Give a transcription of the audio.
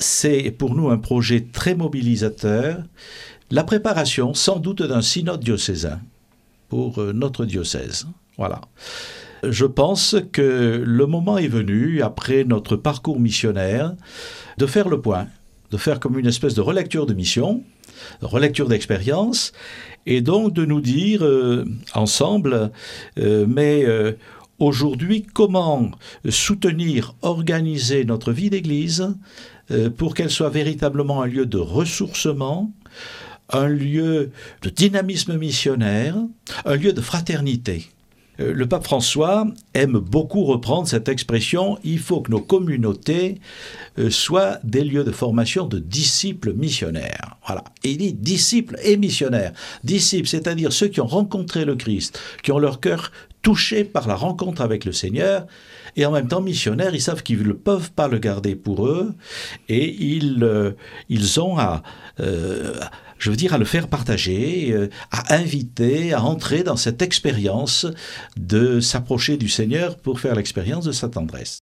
c'est pour nous un projet très mobilisateur, la préparation sans doute d'un synode diocésain pour euh, notre diocèse. Voilà. Je pense que le moment est venu, après notre parcours missionnaire, de faire le point, de faire comme une espèce de relecture de mission, relecture d'expérience, et donc de nous dire euh, ensemble, euh, mais aujourd'hui, comment soutenir, organiser notre vie d'Église pour qu'elle soit véritablement un lieu de ressourcement, un lieu de dynamisme missionnaire, un lieu de fraternité? Euh, le pape François aime beaucoup reprendre cette expression il faut que nos communautés euh, soient des lieux de formation de disciples missionnaires. Voilà. il dit disciples et missionnaires. Disciples, c'est-à-dire ceux qui ont rencontré le Christ, qui ont leur cœur touché par la rencontre avec le Seigneur, et en même temps missionnaires, ils savent qu'ils ne peuvent pas le garder pour eux, et ils, euh, ils ont à je veux dire, à le faire partager, euh, à inviter, à entrer dans cette expérience de s'approcher du Seigneur pour faire l'expérience de sa tendresse.